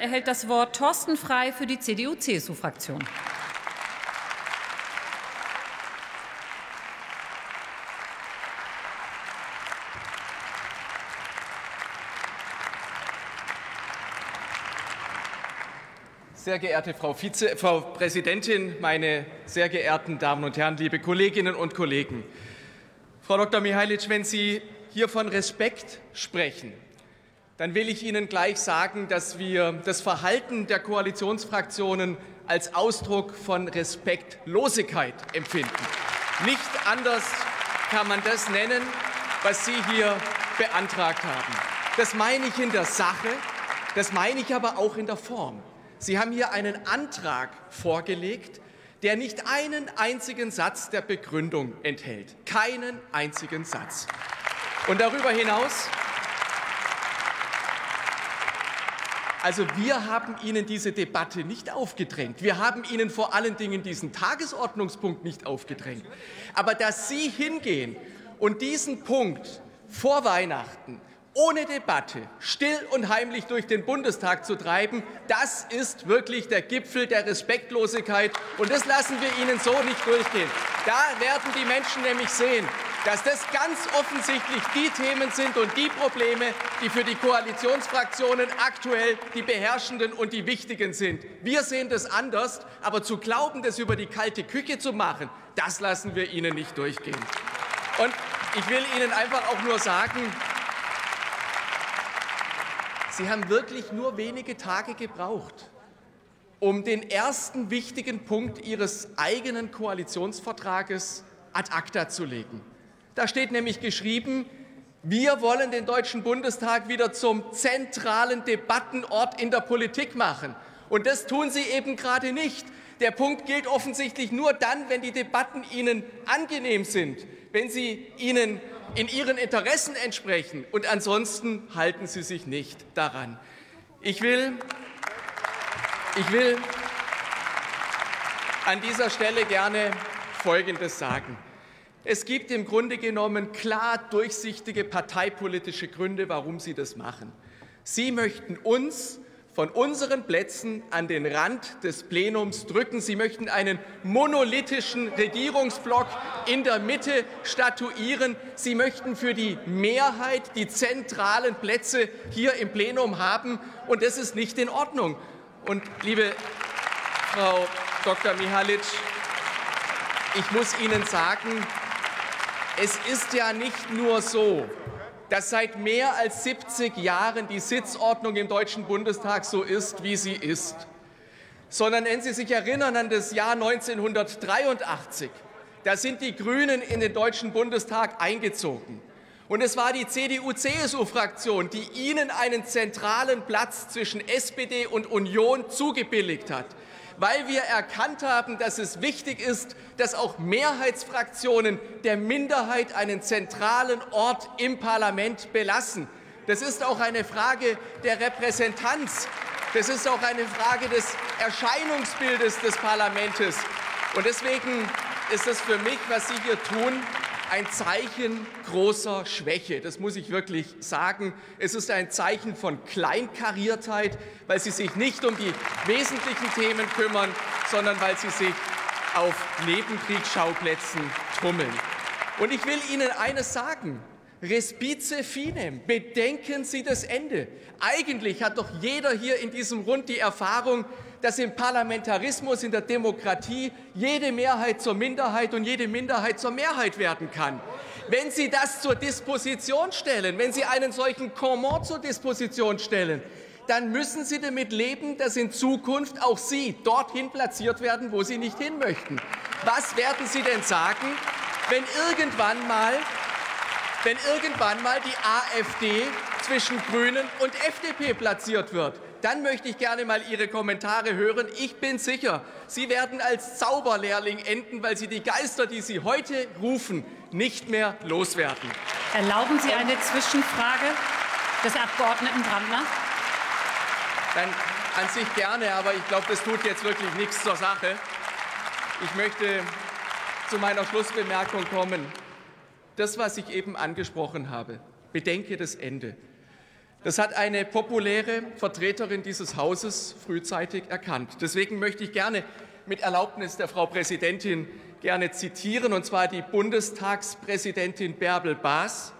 erhält das Wort Thorsten Frei für die CDU-CSU-Fraktion. Sehr geehrte Frau, Vize, Frau Präsidentin, meine sehr geehrten Damen und Herren, liebe Kolleginnen und Kollegen! Frau Dr. Mihailic, wenn Sie hier von Respekt sprechen, dann will ich Ihnen gleich sagen, dass wir das Verhalten der Koalitionsfraktionen als Ausdruck von Respektlosigkeit empfinden. Nicht anders kann man das nennen, was Sie hier beantragt haben. Das meine ich in der Sache, das meine ich aber auch in der Form. Sie haben hier einen Antrag vorgelegt, der nicht einen einzigen Satz der Begründung enthält. Keinen einzigen Satz. Und darüber hinaus, also wir haben Ihnen diese Debatte nicht aufgedrängt. Wir haben Ihnen vor allen Dingen diesen Tagesordnungspunkt nicht aufgedrängt. Aber dass Sie hingehen und diesen Punkt vor Weihnachten ohne Debatte still und heimlich durch den Bundestag zu treiben, das ist wirklich der Gipfel der Respektlosigkeit. Und das lassen wir Ihnen so nicht durchgehen. Da werden die Menschen nämlich sehen, dass das ganz offensichtlich die Themen sind und die Probleme, die für die Koalitionsfraktionen aktuell die beherrschenden und die wichtigen sind. Wir sehen das anders, aber zu glauben, das über die kalte Küche zu machen, das lassen wir Ihnen nicht durchgehen. Und ich will Ihnen einfach auch nur sagen, Sie haben wirklich nur wenige Tage gebraucht, um den ersten wichtigen Punkt Ihres eigenen Koalitionsvertrages ad acta zu legen. Da steht nämlich geschrieben, wir wollen den Deutschen Bundestag wieder zum zentralen Debattenort in der Politik machen. Und das tun Sie eben gerade nicht. Der Punkt gilt offensichtlich nur dann, wenn die Debatten Ihnen angenehm sind, wenn sie Ihnen in ihren Interessen entsprechen. Und ansonsten halten sie sich nicht daran. Ich will, ich will an dieser Stelle gerne Folgendes sagen. Es gibt im Grunde genommen klar durchsichtige parteipolitische Gründe, warum Sie das machen. Sie möchten uns von unseren Plätzen an den Rand des Plenums drücken. Sie möchten einen monolithischen Regierungsblock in der Mitte statuieren. Sie möchten für die Mehrheit die zentralen Plätze hier im Plenum haben. Und das ist nicht in Ordnung. Und liebe Frau Dr. Mihalic, ich muss Ihnen sagen, es ist ja nicht nur so, dass seit mehr als 70 Jahren die Sitzordnung im Deutschen Bundestag so ist, wie sie ist, sondern wenn Sie sich erinnern an das Jahr 1983, da sind die Grünen in den Deutschen Bundestag eingezogen. Und es war die CDU-CSU-Fraktion, die ihnen einen zentralen Platz zwischen SPD und Union zugebilligt hat weil wir erkannt haben, dass es wichtig ist, dass auch Mehrheitsfraktionen der Minderheit einen zentralen Ort im Parlament belassen. Das ist auch eine Frage der Repräsentanz. Das ist auch eine Frage des Erscheinungsbildes des Parlaments. Und deswegen ist es für mich, was Sie hier tun, ein Zeichen großer Schwäche. Das muss ich wirklich sagen. Es ist ein Zeichen von Kleinkariertheit, weil Sie sich nicht um die wesentlichen Themen kümmern, sondern weil Sie sich auf Nebenkriegsschauplätzen tummeln. Und ich will Ihnen eines sagen. Respice finem, bedenken Sie das Ende. Eigentlich hat doch jeder hier in diesem Rund die Erfahrung, dass im Parlamentarismus, in der Demokratie jede Mehrheit zur Minderheit und jede Minderheit zur Mehrheit werden kann. Wenn Sie das zur Disposition stellen, wenn Sie einen solchen Comment zur Disposition stellen, dann müssen Sie damit leben, dass in Zukunft auch Sie dorthin platziert werden, wo Sie nicht hin möchten. Was werden Sie denn sagen, wenn irgendwann mal, wenn irgendwann mal die AfD zwischen Grünen und FDP platziert wird? Dann möchte ich gerne mal Ihre Kommentare hören. Ich bin sicher, Sie werden als Zauberlehrling enden, weil Sie die Geister, die Sie heute rufen, nicht mehr loswerden. Erlauben Sie eine Zwischenfrage des Abgeordneten Brandner? Dann an sich gerne, aber ich glaube, das tut jetzt wirklich nichts zur Sache. Ich möchte zu meiner Schlussbemerkung kommen. Das, was ich eben angesprochen habe, bedenke das Ende. Das hat eine populäre Vertreterin dieses Hauses frühzeitig erkannt. Deswegen möchte ich gerne mit Erlaubnis der Frau Präsidentin gerne zitieren, und zwar die Bundestagspräsidentin Bärbel Baas,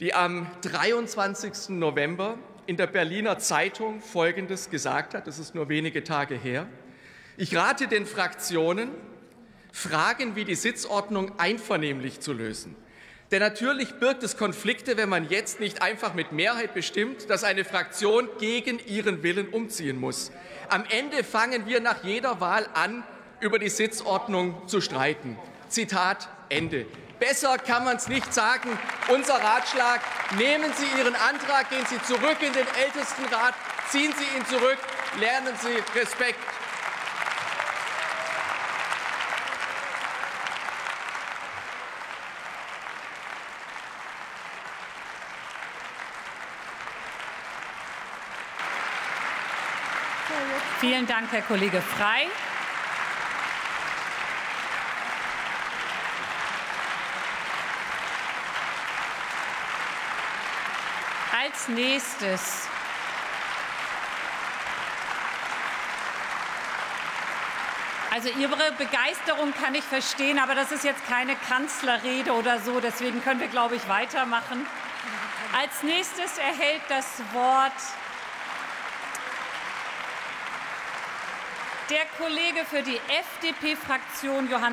die am 23. November in der Berliner Zeitung Folgendes gesagt hat. Das ist nur wenige Tage her. Ich rate den Fraktionen, Fragen wie die Sitzordnung einvernehmlich zu lösen. Denn natürlich birgt es Konflikte, wenn man jetzt nicht einfach mit Mehrheit bestimmt, dass eine Fraktion gegen ihren Willen umziehen muss. Am Ende fangen wir nach jeder Wahl an, über die Sitzordnung zu streiten. Zitat Ende. Besser kann man es nicht sagen. Unser Ratschlag, nehmen Sie Ihren Antrag, gehen Sie zurück in den Ältestenrat, ziehen Sie ihn zurück, lernen Sie Respekt Vielen Dank, Herr Kollege Frei. Als nächstes Also Ihre Begeisterung kann ich verstehen, aber das ist jetzt keine Kanzlerrede oder so. Deswegen können wir, glaube ich, weitermachen. Als nächstes erhält das Wort der Kollege für die FDP-Fraktion Johannes